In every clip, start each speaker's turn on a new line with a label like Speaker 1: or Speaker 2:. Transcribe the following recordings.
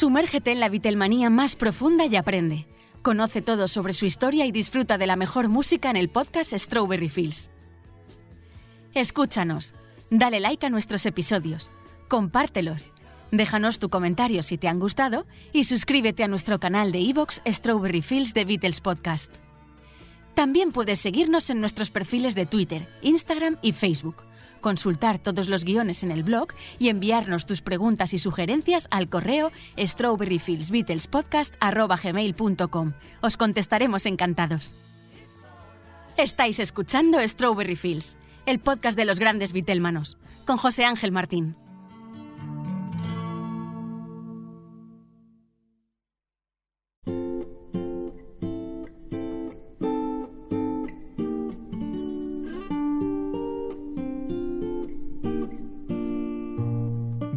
Speaker 1: Sumérgete en la Beatlemanía más profunda y aprende. Conoce todo sobre su historia y disfruta de la mejor música en el podcast Strawberry Fields. Escúchanos, dale like a nuestros episodios, compártelos, déjanos tu comentario si te han gustado y suscríbete a nuestro canal de iVoox Strawberry Fields de Beatles Podcast. También puedes seguirnos en nuestros perfiles de Twitter, Instagram y Facebook consultar todos los guiones en el blog y enviarnos tus preguntas y sugerencias al correo strawberryfieldsbeatlespodcast.com. Os contestaremos encantados. Estáis escuchando Strawberry Fields, el podcast de los grandes Beatlemanos, con José Ángel Martín.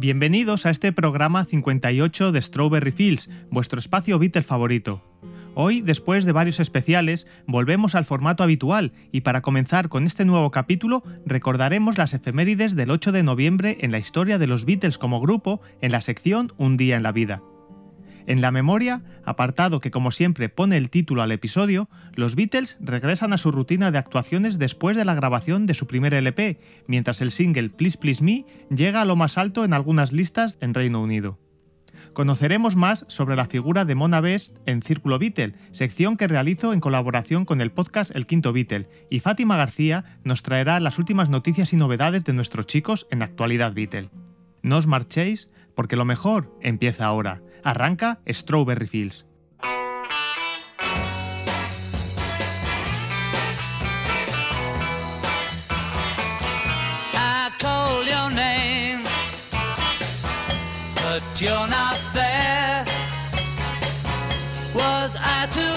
Speaker 2: Bienvenidos a este programa 58 de Strawberry Fields, vuestro espacio Beatle favorito. Hoy, después de varios especiales, volvemos al formato habitual y para comenzar con este nuevo capítulo recordaremos las efemérides del 8 de noviembre en la historia de los Beatles como grupo en la sección Un día en la vida. En la memoria, apartado que como siempre pone el título al episodio, los Beatles regresan a su rutina de actuaciones después de la grabación de su primer LP, mientras el single Please Please Me llega a lo más alto en algunas listas en Reino Unido. Conoceremos más sobre la figura de Mona Best en Círculo Beatle, sección que realizo en colaboración con el podcast El Quinto Beatle, y Fátima García nos traerá las últimas noticias y novedades de nuestros chicos en Actualidad Beatle. No os marchéis, porque lo mejor empieza ahora. Arranca Strawberry Fields.
Speaker 3: I your name, but you're not there. Was I to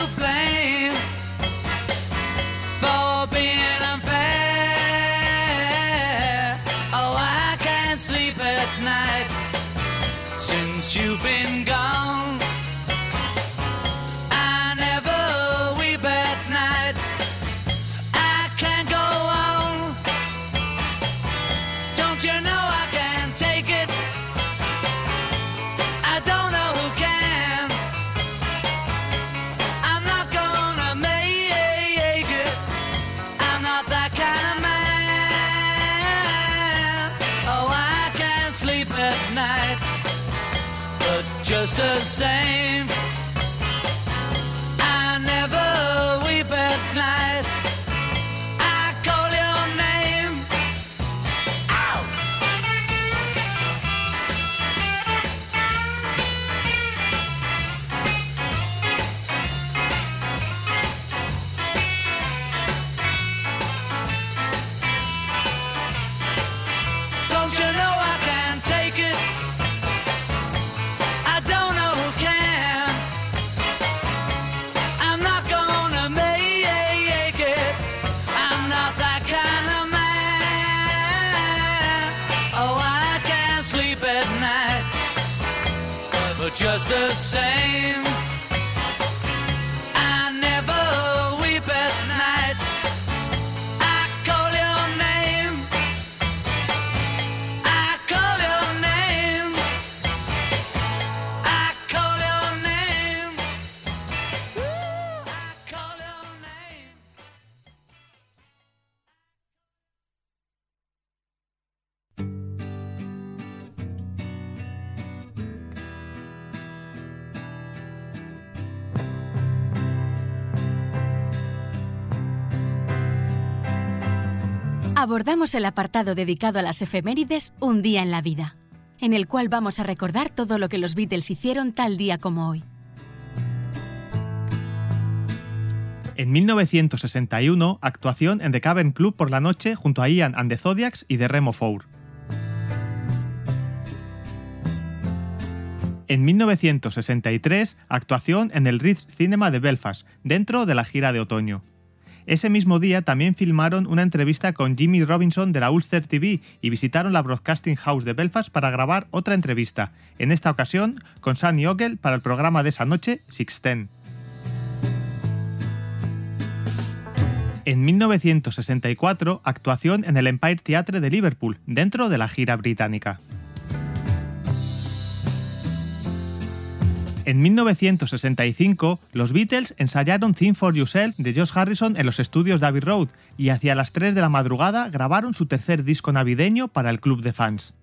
Speaker 1: abordamos el apartado dedicado a las efemérides Un día en la vida, en el cual vamos a recordar todo lo que los Beatles hicieron tal día como hoy.
Speaker 2: En 1961, actuación en The Cavern Club por la noche junto a Ian and the Zodiacs y The Remo Four. En 1963, actuación en el Ritz Cinema de Belfast, dentro de la gira de otoño. Ese mismo día también filmaron una entrevista con Jimmy Robinson de la Ulster TV y visitaron la Broadcasting House de Belfast para grabar otra entrevista, en esta ocasión con Sunny Ogle para el programa de esa noche, Sixten. En 1964, actuación en el Empire Theatre de Liverpool, dentro de la gira británica. En 1965, los Beatles ensayaron Thing for Yourself de Josh Harrison en los estudios Abbey Road y hacia las 3 de la madrugada grabaron su tercer disco navideño para el club de fans.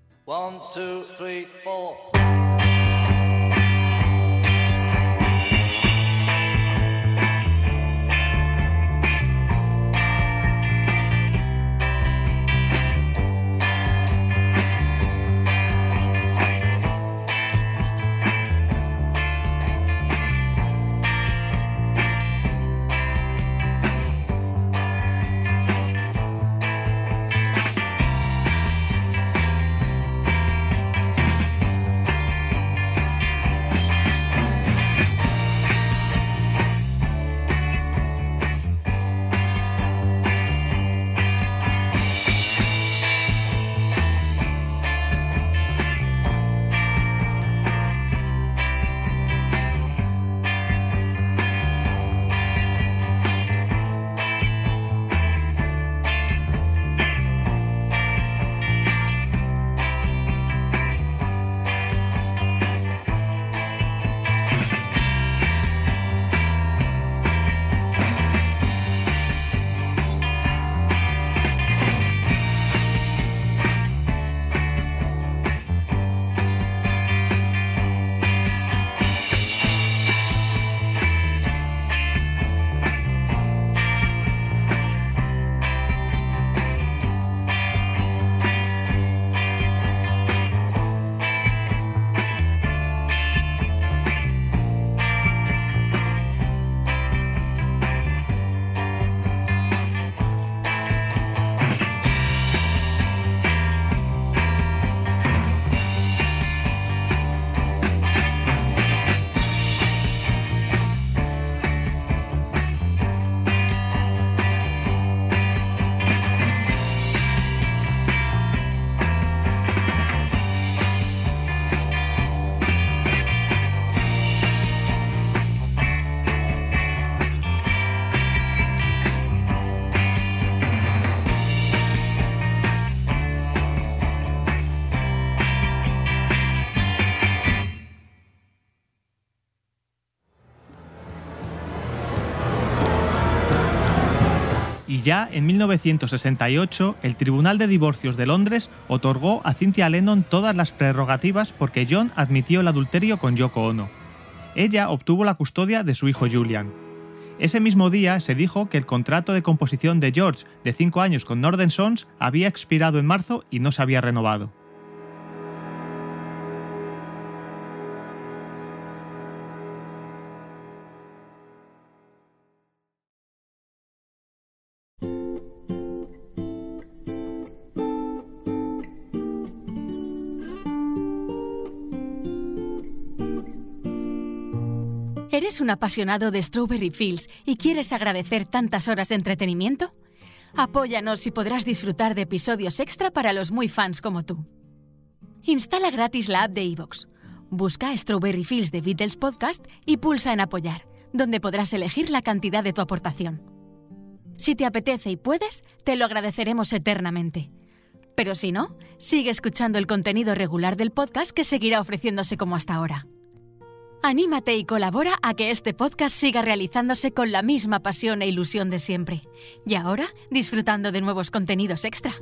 Speaker 2: Ya en 1968, el Tribunal de Divorcios de Londres otorgó a Cynthia Lennon todas las prerrogativas porque John admitió el adulterio con Yoko Ono. Ella obtuvo la custodia de su hijo Julian. Ese mismo día se dijo que el contrato de composición de George de 5 años con Northern Sons había expirado en marzo y no se había renovado.
Speaker 1: ¿Eres un apasionado de Strawberry Fields y quieres agradecer tantas horas de entretenimiento? Apóyanos y podrás disfrutar de episodios extra para los muy fans como tú. Instala gratis la app de iVoox. Busca Strawberry Fields de Beatles Podcast y pulsa en Apoyar, donde podrás elegir la cantidad de tu aportación. Si te apetece y puedes, te lo agradeceremos eternamente. Pero si no, sigue escuchando el contenido regular del podcast que seguirá ofreciéndose como hasta ahora. Anímate y colabora a que este podcast siga realizándose con la misma pasión e ilusión de siempre. Y ahora, disfrutando de nuevos contenidos extra.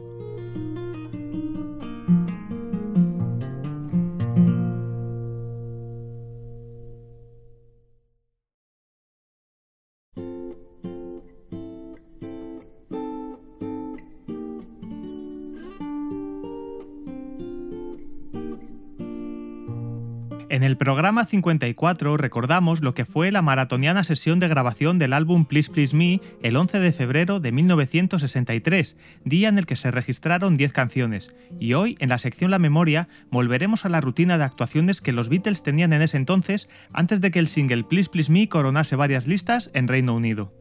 Speaker 2: En el programa 54 recordamos lo que fue la maratoniana sesión de grabación del álbum Please Please Me el 11 de febrero de 1963, día en el que se registraron 10 canciones, y hoy en la sección La Memoria volveremos a la rutina de actuaciones que los Beatles tenían en ese entonces antes de que el single Please Please Me coronase varias listas en Reino Unido.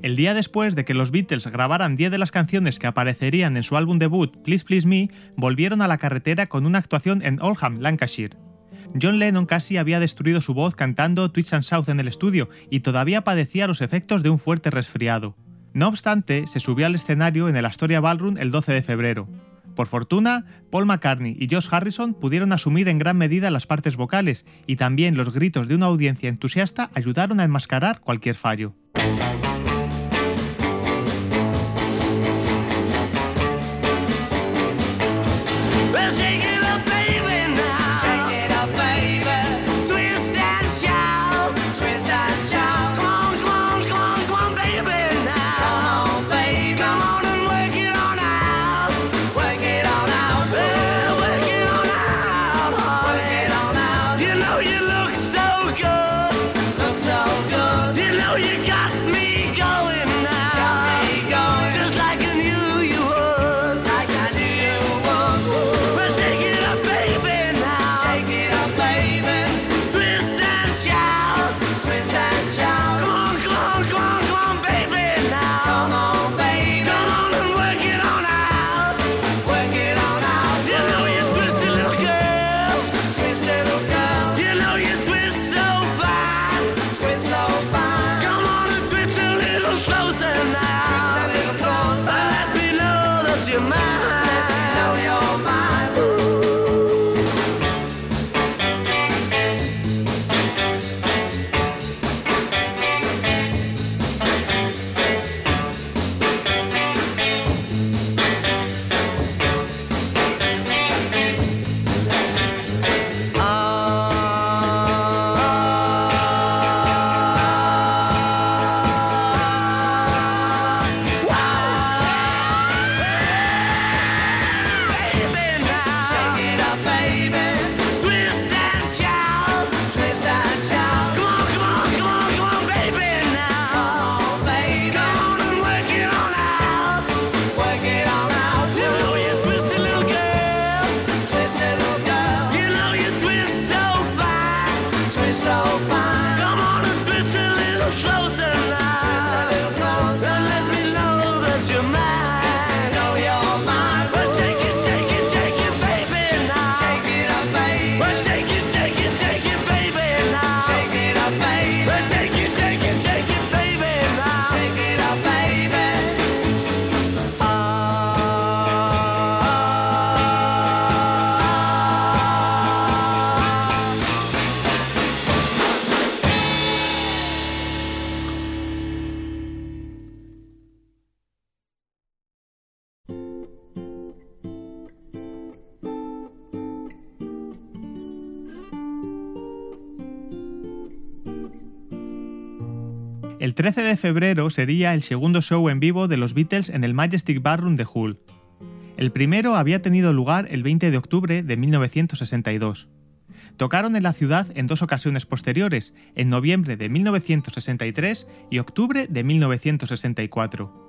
Speaker 2: El día después de que los Beatles grabaran 10 de las canciones que aparecerían en su álbum debut Please Please Me, volvieron a la carretera con una actuación en Oldham, Lancashire. John Lennon casi había destruido su voz cantando Twitch and South en el estudio y todavía padecía los efectos de un fuerte resfriado. No obstante, se subió al escenario en el Astoria Ballroom el 12 de febrero. Por fortuna, Paul McCartney y Josh Harrison pudieron asumir en gran medida las partes vocales y también los gritos de una audiencia entusiasta ayudaron a enmascarar cualquier fallo. 13 de febrero sería el segundo show en vivo de los Beatles en el Majestic Ballroom de Hull. El primero había tenido lugar el 20 de octubre de 1962. Tocaron en la ciudad en dos ocasiones posteriores, en noviembre de 1963 y octubre de 1964.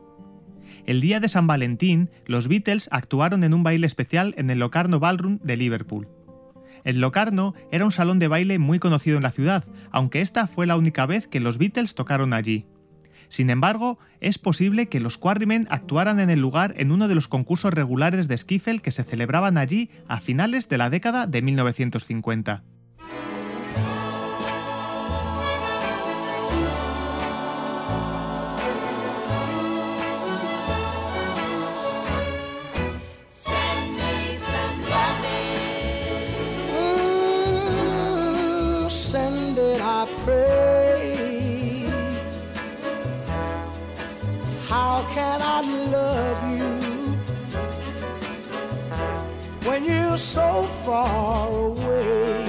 Speaker 2: El día de San Valentín, los Beatles actuaron en un baile especial en el Locarno Ballroom de Liverpool. El Locarno era un salón de baile muy conocido en la ciudad, aunque esta fue la única vez que los Beatles tocaron allí. Sin embargo, es posible que los Quarrymen actuaran en el lugar en uno de los concursos regulares de skiffle que se celebraban allí a finales de la década de 1950.
Speaker 4: when you're so far away.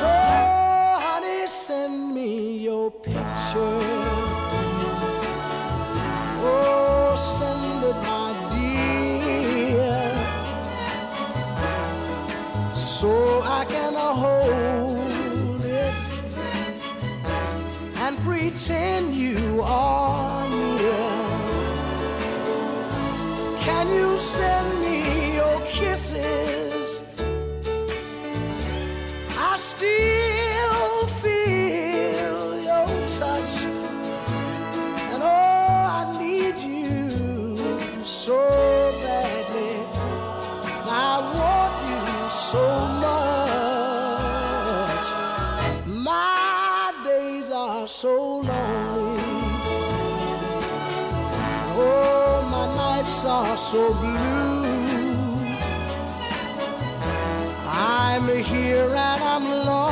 Speaker 4: Oh, honey, send me your picture. Oh, send it, my dear, so I can hold it and pretend you are near. Can you send? I still feel your touch, and oh, I need you so badly. I want you so much. My days are so lonely. Oh, my nights are so blue. I'm here and I'm longing,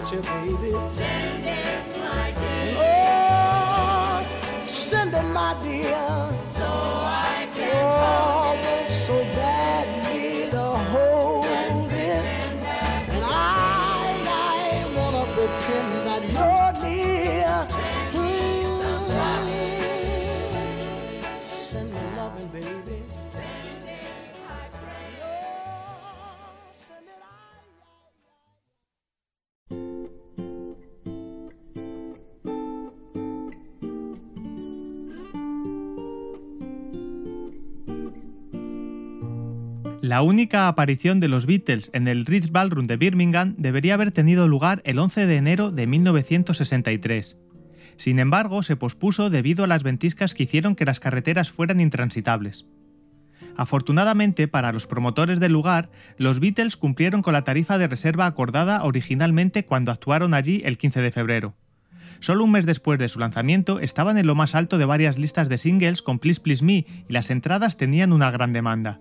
Speaker 4: picture, baby. Send it, my dear. Oh, send it, my dear.
Speaker 2: La única aparición de los Beatles en el Ritz Ballroom de Birmingham debería haber tenido lugar el 11 de enero de 1963. Sin embargo, se pospuso debido a las ventiscas que hicieron que las carreteras fueran intransitables. Afortunadamente para los promotores del lugar, los Beatles cumplieron con la tarifa de reserva acordada originalmente cuando actuaron allí el 15 de febrero. Solo un mes después de su lanzamiento estaban en lo más alto de varias listas de singles con Please Please Me y las entradas tenían una gran demanda.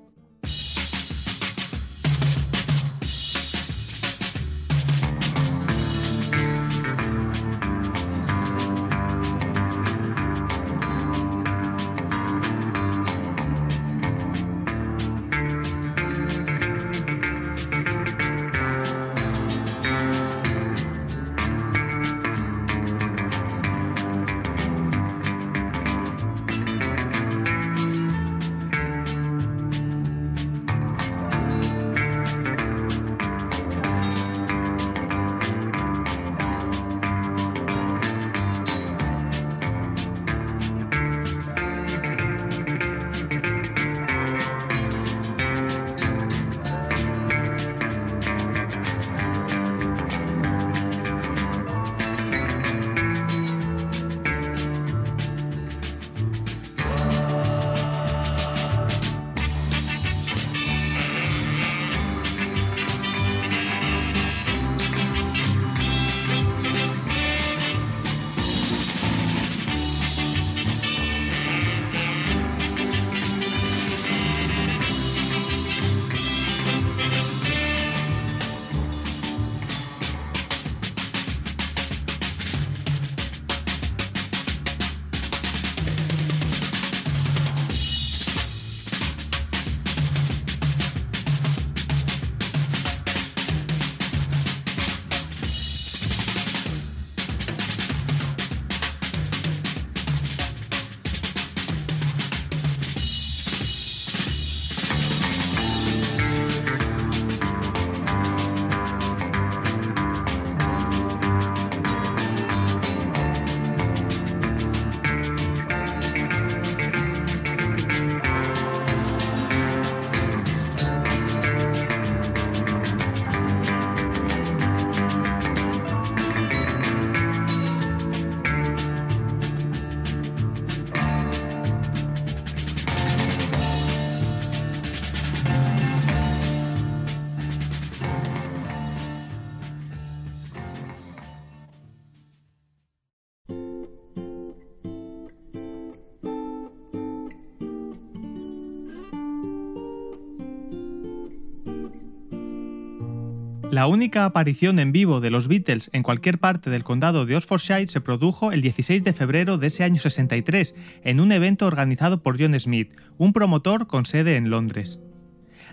Speaker 5: La única aparición en vivo de los Beatles en cualquier parte del condado de Oxfordshire se produjo el 16 de febrero de ese año 63, en un evento organizado por John Smith, un promotor con sede en Londres.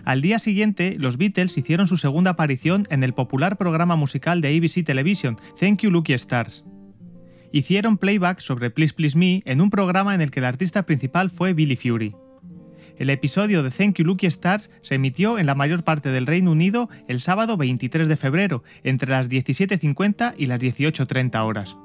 Speaker 5: Al día siguiente, los Beatles hicieron su segunda aparición en el popular programa musical de ABC Television, Thank You Lucky Stars. Hicieron playback sobre Please Please Me en un programa en el que el artista principal fue Billy Fury. El episodio de Thank You Lucky Stars se emitió en la mayor parte del Reino Unido el sábado 23 de febrero, entre las 17.50 y las 18.30 horas.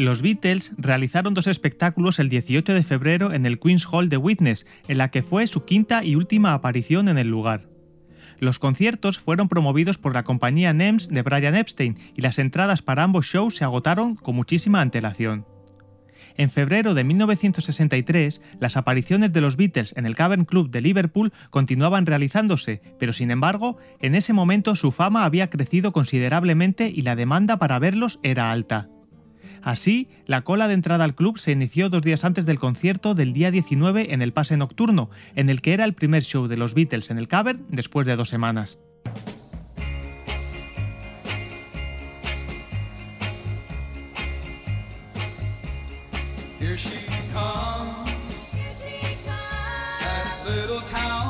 Speaker 5: Los Beatles realizaron dos espectáculos el 18 de febrero en el Queen's Hall de Witness, en la que fue su quinta y última aparición en el lugar. Los conciertos fueron promovidos por la compañía NEMS de Brian Epstein y las entradas para ambos shows se agotaron con muchísima antelación. En febrero de 1963, las apariciones de los Beatles en el Cavern Club de Liverpool continuaban realizándose, pero sin embargo, en ese momento su fama había crecido considerablemente y la demanda para verlos era alta. Así, la cola de entrada al club se inició dos días antes del concierto del día 19 en el pase nocturno, en el que era el primer show de los Beatles en el Cavern después de dos semanas.
Speaker 6: Here she comes. That little town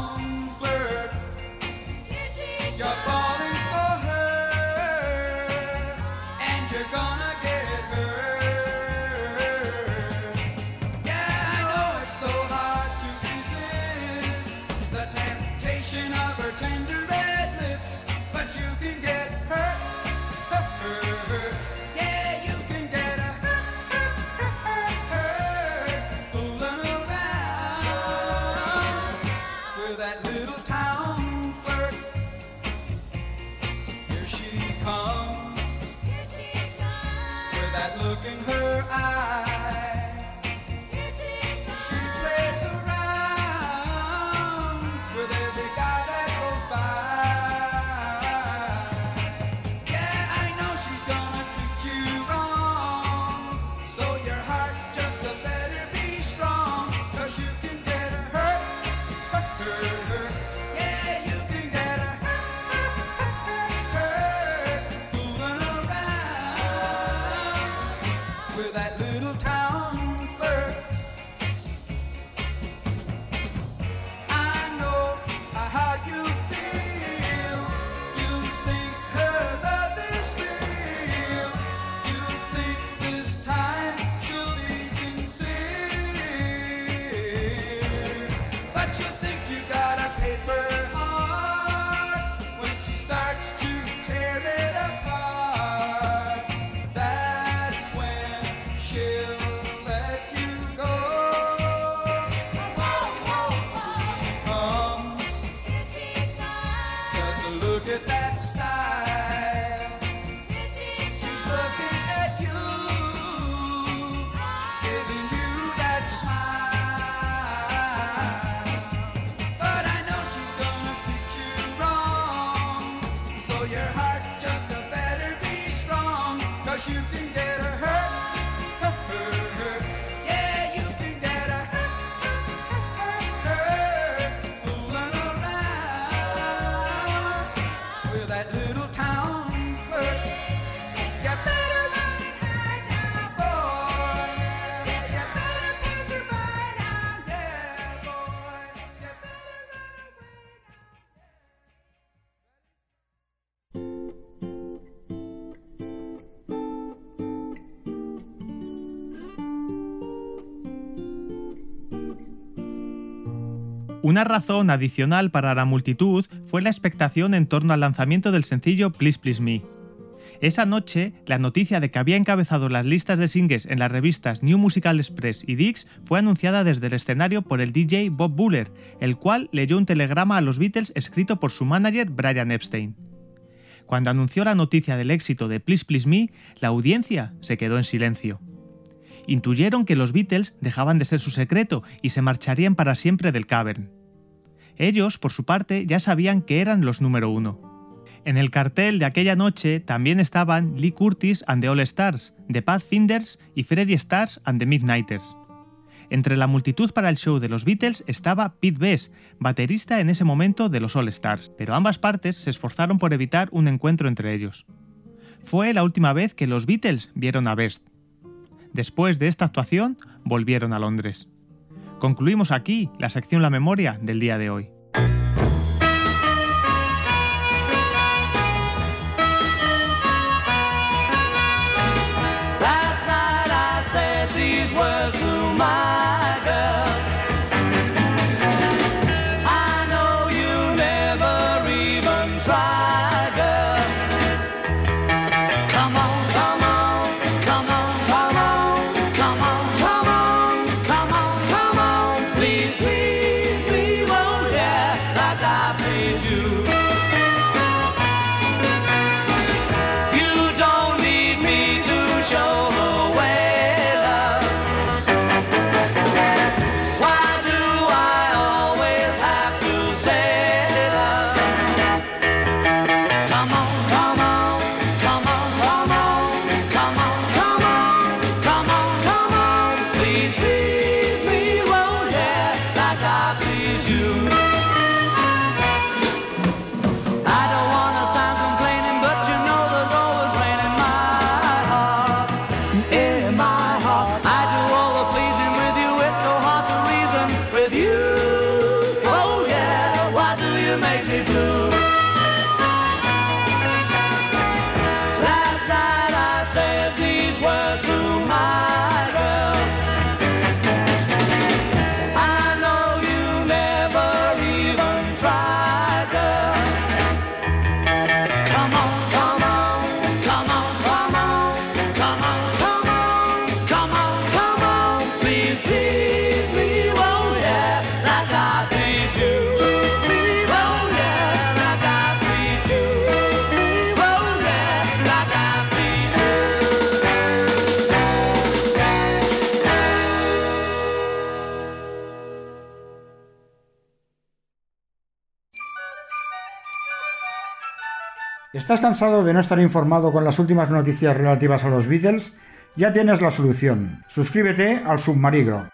Speaker 6: But you
Speaker 2: Una razón adicional para la multitud fue la expectación en torno al lanzamiento del sencillo Please Please Me. Esa noche, la noticia de que había encabezado las listas de singles en las revistas New Musical Express y Dix fue anunciada desde el escenario por el DJ Bob Buller, el cual leyó un telegrama a los Beatles escrito por su manager Brian Epstein. Cuando anunció la noticia del éxito de Please Please Me, la audiencia se quedó en silencio. Intuyeron que los Beatles dejaban de ser su secreto y se marcharían para siempre del cavern. Ellos, por su parte, ya sabían que eran los número uno. En el cartel de aquella noche también estaban Lee Curtis and the All Stars, The Pathfinders y Freddie Stars and the Midnighters. Entre la multitud para el show de los Beatles estaba Pete Best, baterista en ese momento de los All Stars, pero ambas partes se esforzaron por evitar un encuentro entre ellos. Fue la última vez que los Beatles vieron a Best. Después de esta actuación, volvieron a Londres. Concluimos aquí la sección La Memoria del día de hoy.
Speaker 7: ¿Estás cansado de no estar informado con las últimas noticias relativas a los Beatles? Ya tienes la solución. Suscríbete al Submarigro.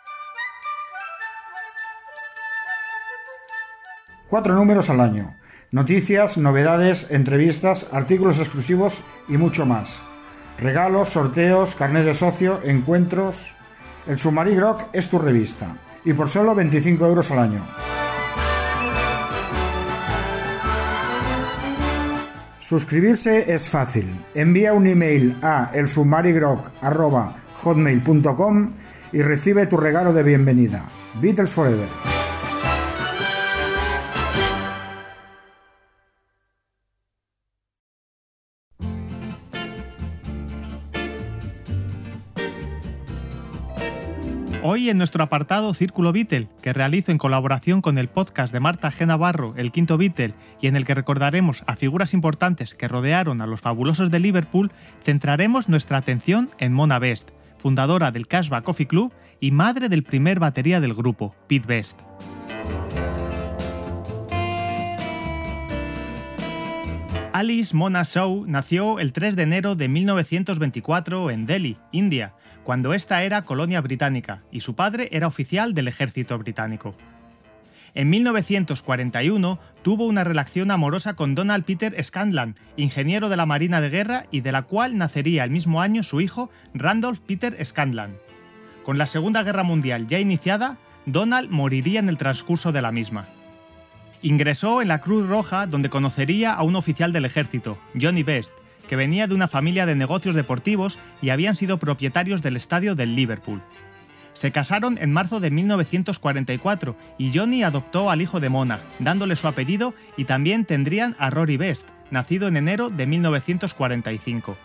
Speaker 7: Cuatro números al año. Noticias, novedades, entrevistas, artículos exclusivos y mucho más. Regalos, sorteos, carnet de socio, encuentros. El Submarigro es tu revista. Y por solo 25 euros al año. Suscribirse es fácil. Envía un email a elsubmarigrok.hotmail.com y recibe tu regalo de bienvenida. Beatles Forever.
Speaker 2: Hoy en nuestro apartado Círculo Beatle, que realizo en colaboración con el podcast de Marta G. Navarro, El Quinto Beatle, y en el que recordaremos a figuras importantes que rodearon a los fabulosos de Liverpool, centraremos nuestra atención en Mona Best, fundadora del Cashback Coffee Club y madre del primer batería del grupo, Pete Best. Alice Mona Shaw nació el 3 de enero de 1924 en Delhi, India, cuando esta era colonia británica y su padre era oficial del ejército británico. En 1941 tuvo una relación amorosa con Donald Peter Scanlan, ingeniero de la Marina de Guerra y de la cual nacería el mismo año su hijo Randolph Peter Scanlan. Con la Segunda Guerra Mundial ya iniciada, Donald moriría en el transcurso de la misma. Ingresó en la Cruz Roja donde conocería a un oficial del ejército, Johnny Best, que venía de una familia de negocios deportivos y habían sido propietarios del estadio del Liverpool. Se casaron en marzo de 1944 y Johnny adoptó al hijo de Mona, dándole su apellido y también tendrían a Rory Best, nacido en enero de 1945.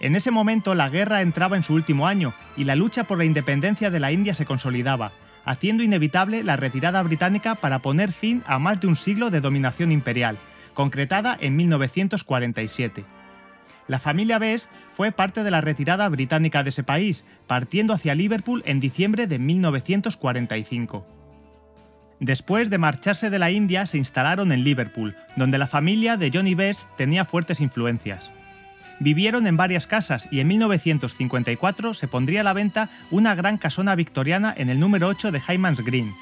Speaker 2: En ese momento la guerra entraba en su último año y la lucha por la independencia de la India se consolidaba, haciendo inevitable la retirada británica para poner fin a más de un siglo de dominación imperial, concretada en 1947. La familia Best fue parte de la retirada británica de ese país, partiendo hacia Liverpool en diciembre de 1945. Después de marcharse de la India se instalaron en Liverpool, donde la familia de Johnny Best tenía fuertes influencias. Vivieron en varias casas y en 1954 se pondría a la venta una gran casona victoriana en el número 8 de Hyman's Green.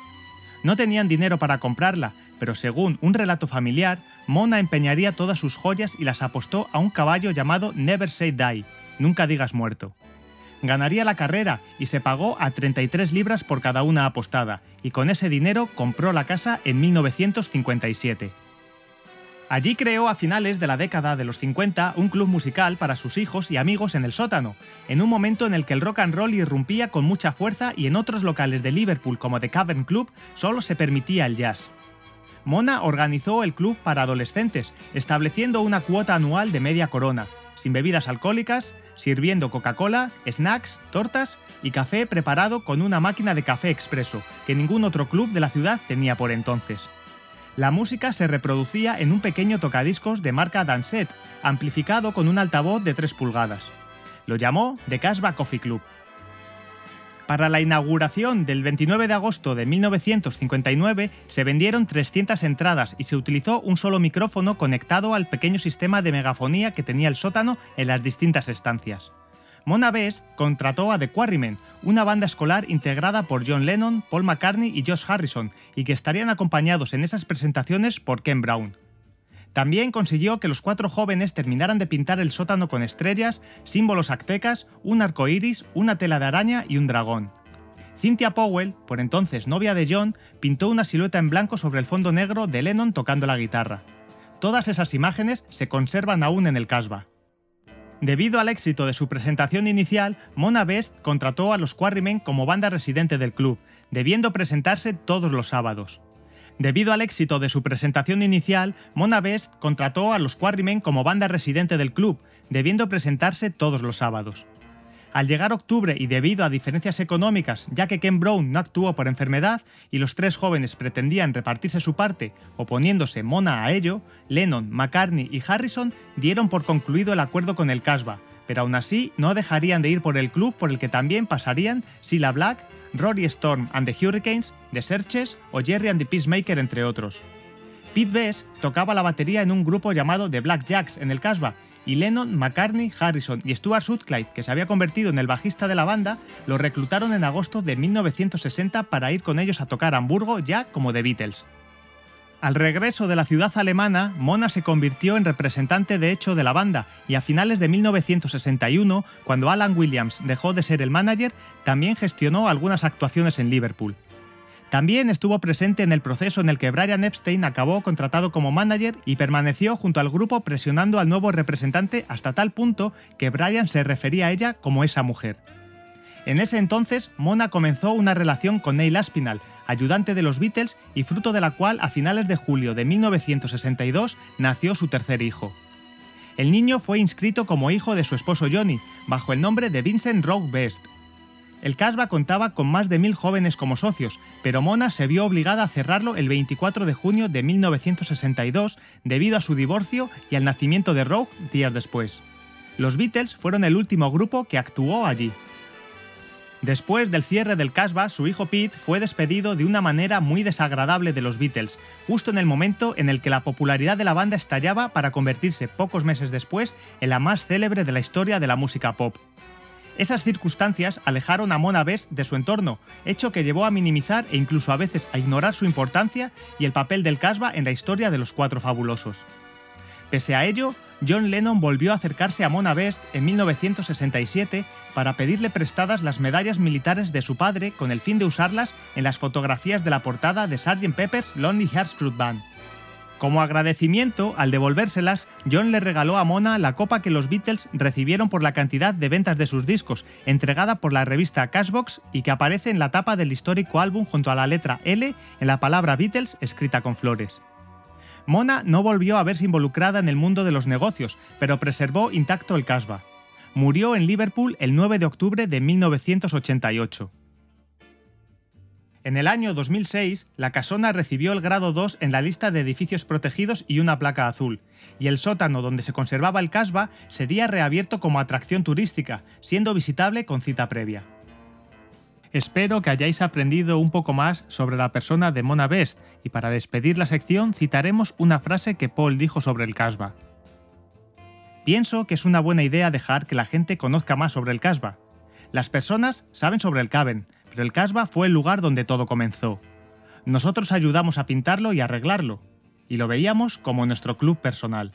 Speaker 2: No tenían dinero para comprarla, pero según un relato familiar, Mona empeñaría todas sus joyas y las apostó a un caballo llamado Never Say Die, nunca digas muerto. Ganaría la carrera y se pagó a 33 libras por cada una apostada, y con ese dinero compró la casa en 1957. Allí creó a finales de la década de los 50 un club musical para sus hijos y amigos en el sótano, en un momento en el que el rock and roll irrumpía con mucha fuerza y en otros locales de Liverpool como The Cavern Club solo se permitía el jazz. Mona organizó el club para adolescentes, estableciendo una cuota anual de media corona, sin bebidas alcohólicas, sirviendo Coca-Cola, snacks, tortas y café preparado con una máquina de café expreso, que ningún otro club de la ciudad tenía por entonces. La música se reproducía en un pequeño tocadiscos de marca Danset, amplificado con un altavoz de 3 pulgadas. Lo llamó The Casbah Coffee Club. Para la inauguración del 29 de agosto de 1959 se vendieron 300 entradas y se utilizó un solo micrófono conectado al pequeño sistema de megafonía que tenía el sótano en las distintas estancias. Mona Best contrató a The Quarrymen, una banda escolar integrada por John Lennon, Paul McCartney y Josh Harrison, y que estarían acompañados en esas presentaciones por Ken Brown. También consiguió que los cuatro jóvenes terminaran de pintar el sótano con estrellas, símbolos aztecas, un arco iris, una tela de araña y un dragón. Cynthia Powell, por entonces novia de John, pintó una silueta en blanco sobre el fondo negro de Lennon tocando la guitarra. Todas esas imágenes se conservan aún en el Casbah. Debido al éxito de su presentación inicial, Mona Best contrató a los Quarrymen como banda residente del club, debiendo presentarse todos los sábados. Debido al éxito de su presentación inicial, Mona Best contrató a los Quarrymen como banda residente del club, debiendo presentarse todos los sábados. Al llegar octubre y debido a diferencias económicas, ya que Ken Brown no actuó por enfermedad y los tres jóvenes pretendían repartirse su parte, oponiéndose Mona a ello, Lennon, McCartney y Harrison dieron por concluido el acuerdo con el Casbah, pero aún así no dejarían de ir por el club por el que también pasarían Sheila Black, Rory Storm and the Hurricanes, The Searches o Jerry and the Peacemaker, entre otros. Pete Best tocaba la batería en un grupo llamado The Black Jacks en el Casbah y Lennon, McCartney, Harrison y Stuart Sutcliffe, que se había convertido en el bajista de la banda, lo reclutaron en agosto de 1960 para ir con ellos a tocar Hamburgo ya como The Beatles. Al regreso de la ciudad alemana, Mona se convirtió en representante de hecho de la banda y a finales de 1961, cuando Alan Williams dejó de ser el manager, también gestionó algunas actuaciones en Liverpool. También estuvo presente en el proceso en el que Brian Epstein acabó contratado como manager y permaneció junto al grupo presionando al nuevo representante hasta tal punto que Brian se refería a ella como esa mujer. En ese entonces, Mona comenzó una relación con Neil Aspinall, ayudante de los Beatles y fruto de la cual a finales de julio de 1962 nació su tercer hijo. El niño fue inscrito como hijo de su esposo Johnny, bajo el nombre de Vincent Rogue Best. El Casbah contaba con más de mil jóvenes como socios, pero Mona se vio obligada a cerrarlo el 24 de junio de 1962 debido a su divorcio y al nacimiento de Rogue días después. Los Beatles fueron el último grupo que actuó allí. Después del cierre del Casbah, su hijo Pete fue despedido de una manera muy desagradable de los Beatles, justo en el momento en el que la popularidad de la banda estallaba para convertirse pocos meses después en la más célebre de la historia de la música pop. Esas circunstancias alejaron a Mona Best de su entorno, hecho que llevó a minimizar e incluso a veces a ignorar su importancia y el papel del Casbah en la historia de los Cuatro Fabulosos. Pese a ello, John Lennon volvió a acercarse a Mona Best en 1967 para pedirle prestadas las medallas militares de su padre con el fin de usarlas en las fotografías de la portada de Sgt. Pepper's Lonely Hearts Club Band. Como agradecimiento, al devolvérselas, John le regaló a Mona la copa que los Beatles recibieron por la cantidad de ventas de sus discos, entregada por la revista Cashbox y que aparece en la tapa del histórico álbum junto a la letra L en la palabra Beatles escrita con flores. Mona no volvió a verse involucrada en el mundo de los negocios, pero preservó intacto el Casbah. Murió en Liverpool el 9 de octubre de 1988. En el año 2006, la casona recibió el grado 2 en la lista de edificios protegidos y una placa azul, y el sótano donde se conservaba el Casbah sería reabierto como atracción turística, siendo visitable con cita previa. Espero que hayáis aprendido un poco más sobre la persona de Mona Best y para despedir la sección citaremos una frase que Paul dijo sobre el Casbah. Pienso que es una buena idea dejar que la gente conozca más sobre el Casbah. Las personas saben sobre el Caben, pero el Casbah fue el lugar donde todo comenzó. Nosotros ayudamos a pintarlo y arreglarlo, y lo veíamos como nuestro club personal.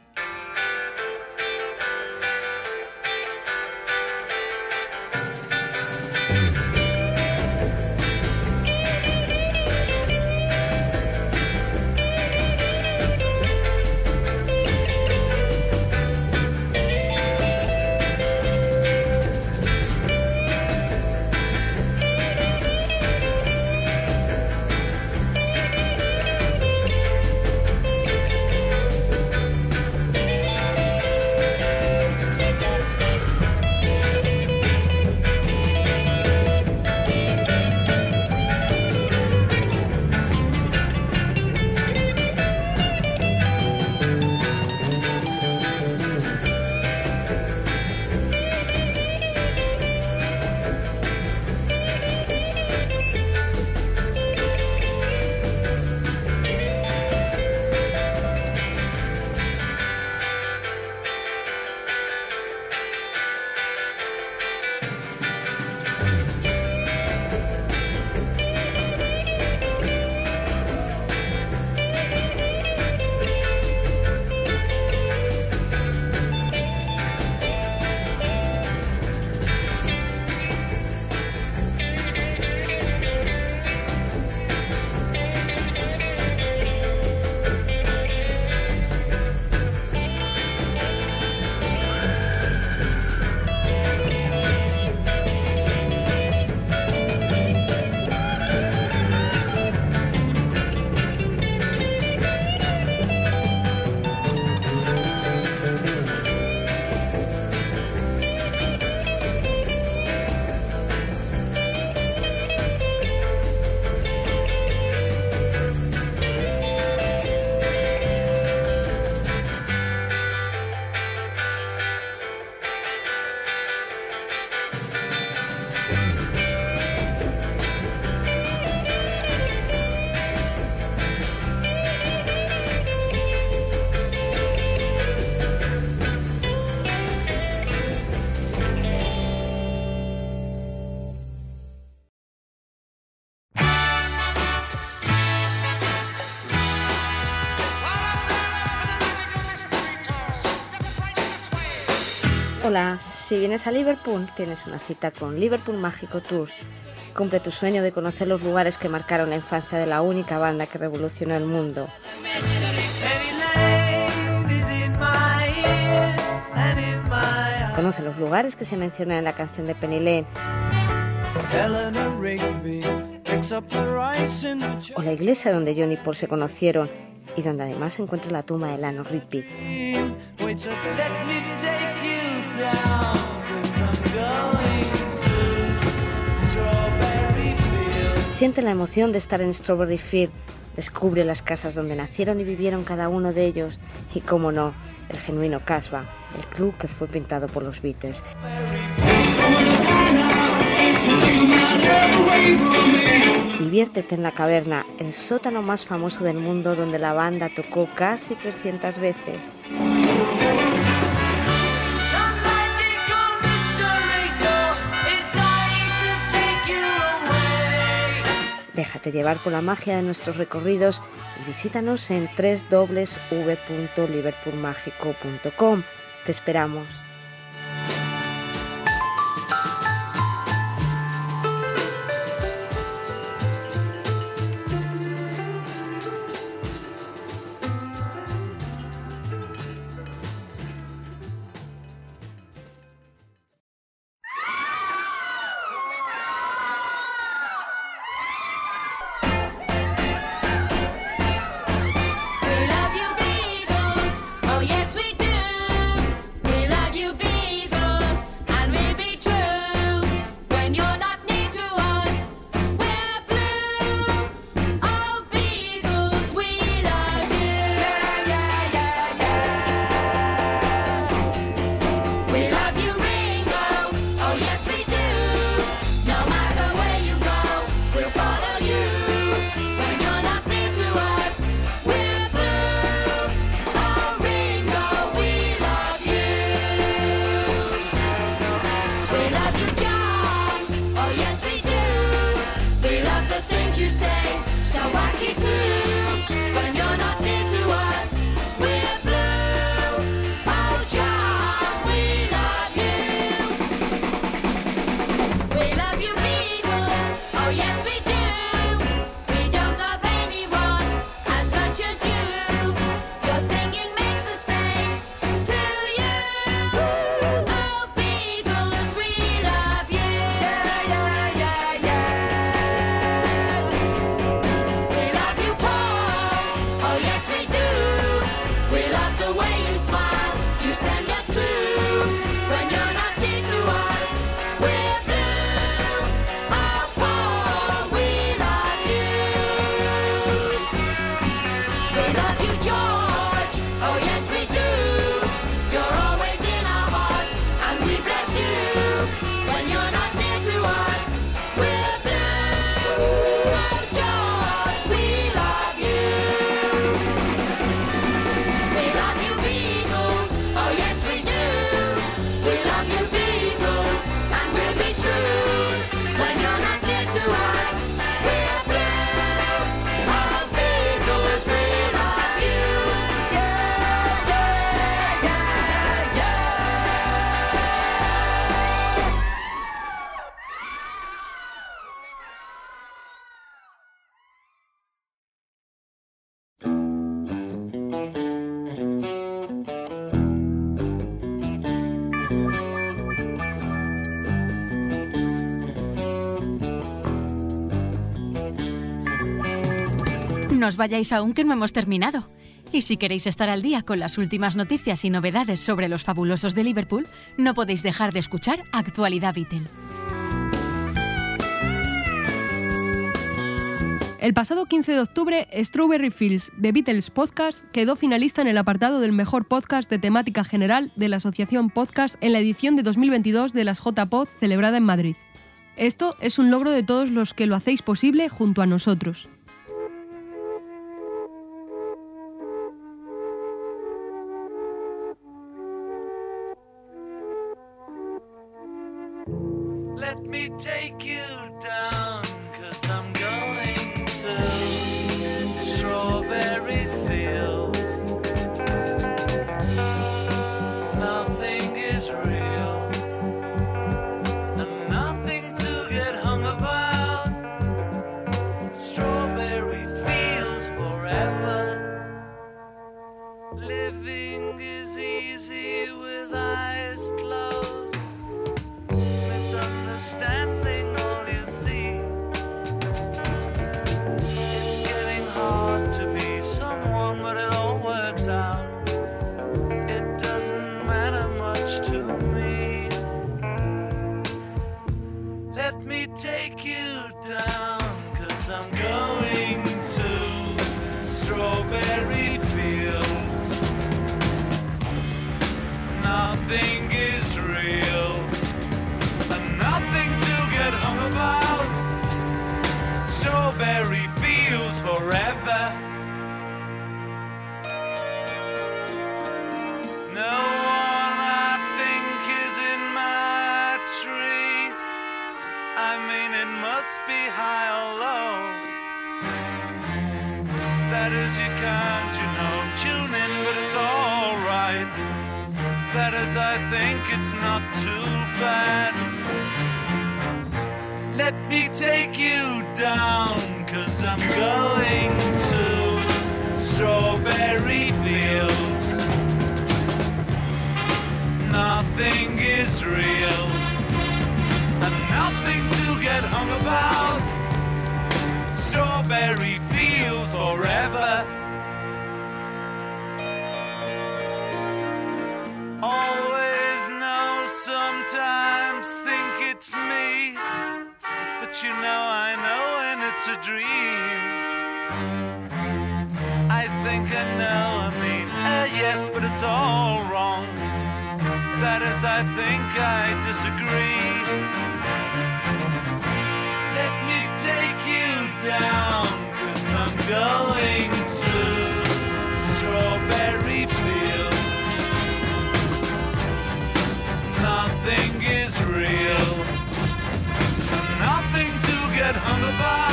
Speaker 8: Hola, si vienes a Liverpool, tienes una cita con Liverpool Mágico Tours. Cumple tu sueño de conocer los lugares que marcaron la infancia de la única banda que revolucionó el mundo. Conoce los lugares que se mencionan en la canción de Penny Lane o la iglesia donde John y Paul se conocieron y donde además se encuentra la tumba de Lano Rigby. Siente la emoción de estar en Strawberry Field. Descubre las casas donde nacieron y vivieron cada uno de ellos. Y, cómo no, el genuino Casbah, el club que fue pintado por los Beatles. Diviértete en la caverna, el sótano más famoso del mundo donde la banda tocó casi 300 veces. Déjate llevar por la magia de nuestros recorridos y visítanos en www.liverpoolmágico.com. Te esperamos.
Speaker 1: Os vayáis aún que no hemos terminado. Y si queréis estar al día con las últimas noticias y novedades sobre los fabulosos de Liverpool, no podéis dejar de escuchar Actualidad Beatle.
Speaker 9: El pasado 15 de octubre, Strawberry Fields de Beatles Podcast quedó finalista en el apartado del mejor podcast de temática general de la Asociación Podcast en la edición de 2022 de las JPod celebrada en Madrid. Esto es un logro de todos los que lo hacéis posible junto a nosotros.
Speaker 6: Me take you down, cause I'm going to strawberry fields. Nothing is real,
Speaker 10: and nothing to get hung about. Strawberry fields forever. Always know, sometimes think it's me. But you know, I know it's a dream. I think I know, I mean, uh, yes, but it's all wrong. That is, I think I disagree. Let me take you down, cause I'm going to strawberry fields. Nothing is real, nothing to get hung about.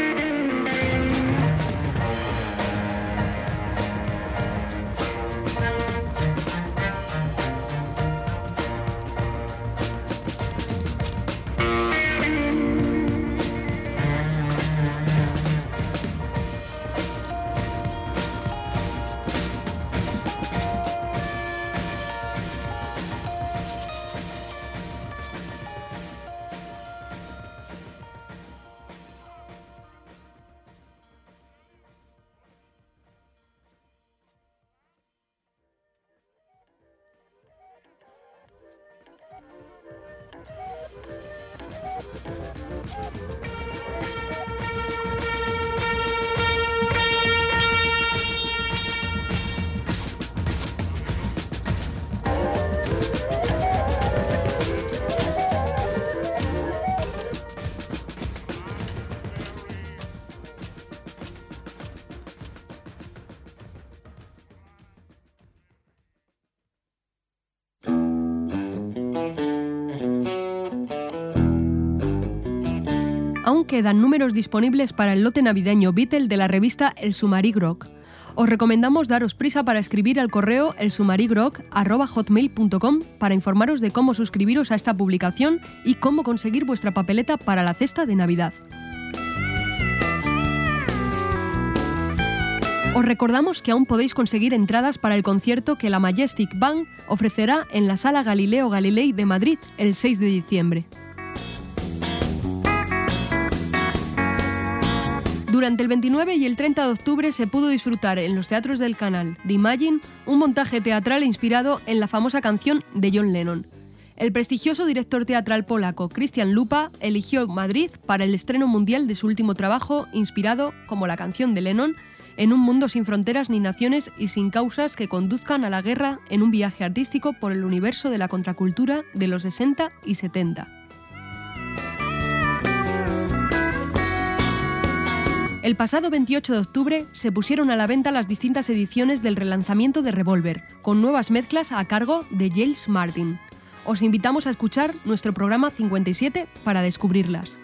Speaker 9: Quedan números disponibles para el lote navideño Beatle de la revista El Sumarigrok. Os recomendamos daros prisa para escribir al correo elsumarigrok.hotmail.com para informaros de cómo suscribiros a esta publicación y cómo conseguir vuestra papeleta para la cesta de Navidad. Os recordamos que aún podéis conseguir entradas para el concierto que la Majestic Band ofrecerá en la Sala Galileo Galilei de Madrid el 6 de diciembre. Durante el 29 y el 30 de octubre se pudo disfrutar en los teatros del canal de Imagine un montaje teatral inspirado en la famosa canción de John Lennon. El prestigioso director teatral polaco Christian Lupa eligió Madrid para el estreno mundial de su último trabajo, inspirado, como la canción de Lennon, en un mundo sin fronteras ni naciones y sin causas que conduzcan a la guerra en un viaje artístico por el universo de la contracultura de los 60 y 70. El pasado 28 de octubre se pusieron a la venta las distintas ediciones del relanzamiento de Revolver, con nuevas mezclas a cargo de Giles Martin. Os invitamos a escuchar nuestro programa 57 para descubrirlas.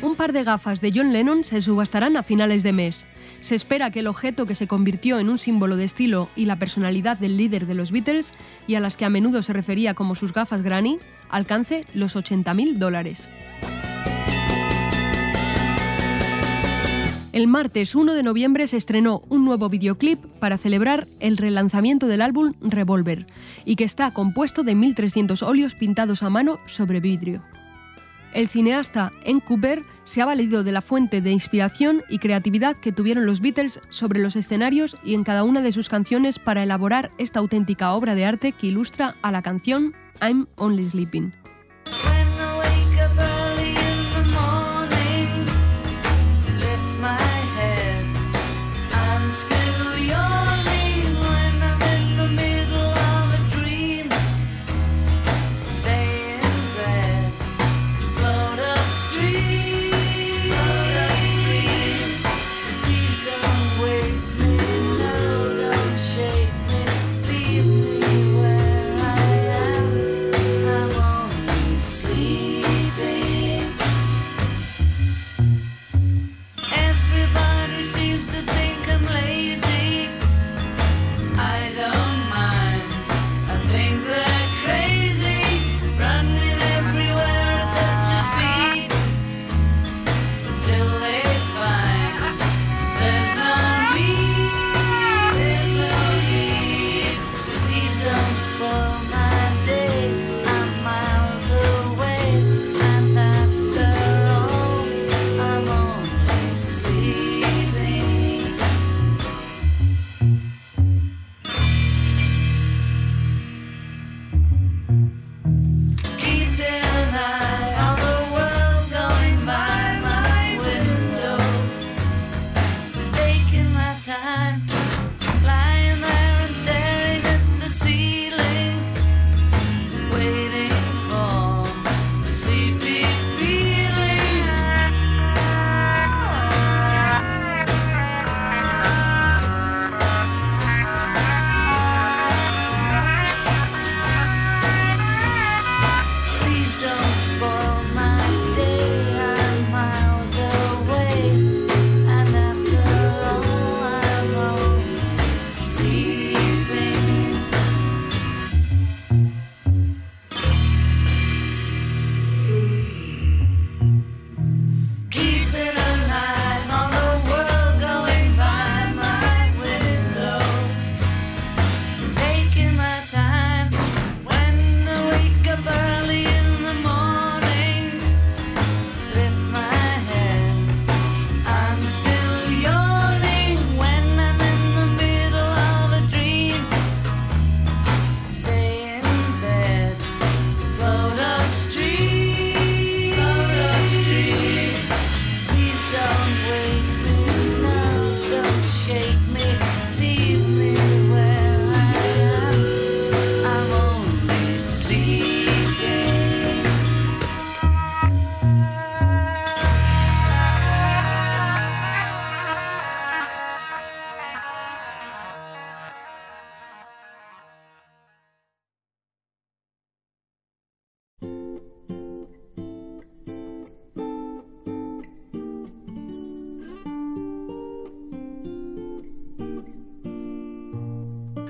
Speaker 9: Un par de gafas de John Lennon se subastarán a finales de mes. Se espera que el objeto que se convirtió en un símbolo de estilo y la personalidad del líder de los Beatles, y a las que a menudo se refería como sus gafas Granny, alcance los 80.000 dólares. El martes 1 de noviembre se estrenó un nuevo videoclip para celebrar el relanzamiento del álbum Revolver y que está compuesto de 1.300 óleos pintados a mano sobre vidrio. El cineasta En Cooper se ha valido de la fuente de inspiración y creatividad que tuvieron los Beatles sobre los escenarios y en cada una de sus canciones para elaborar esta auténtica obra de arte que ilustra a la canción
Speaker 3: I'm Only Sleeping.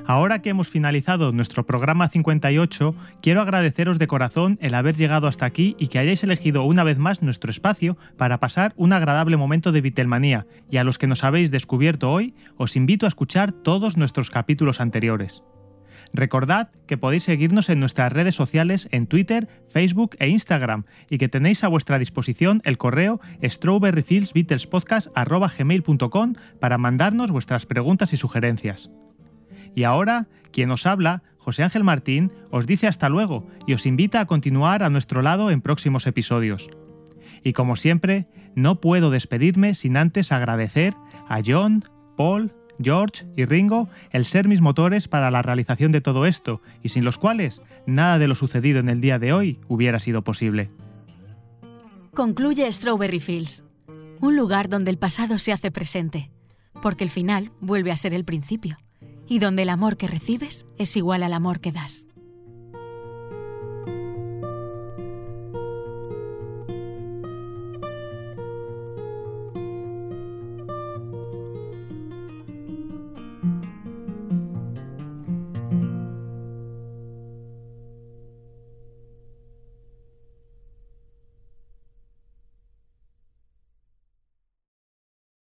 Speaker 2: Ahora que hemos finalizado nuestro programa 58, quiero agradeceros de corazón el haber llegado hasta aquí y que hayáis elegido una vez más nuestro espacio para pasar un agradable momento de Vitelmanía, y a los que nos habéis descubierto hoy, os invito a escuchar todos nuestros capítulos anteriores. Recordad que podéis seguirnos en nuestras redes sociales en Twitter, Facebook e Instagram y que tenéis a vuestra disposición el correo strawberryfieldsbeatlespodcast.gmail.com para mandarnos vuestras preguntas y sugerencias. Y ahora, quien os habla, José Ángel Martín, os dice hasta luego y os invita a continuar a nuestro lado en próximos episodios. Y como siempre, no puedo despedirme sin antes agradecer a John, Paul, George y Ringo el ser mis motores para la realización de todo esto, y sin los cuales nada de lo sucedido en el día de hoy hubiera sido posible.
Speaker 1: Concluye Strawberry Fields, un lugar donde el pasado se hace presente, porque el final vuelve a ser el principio, y donde el amor que recibes es igual al amor que das.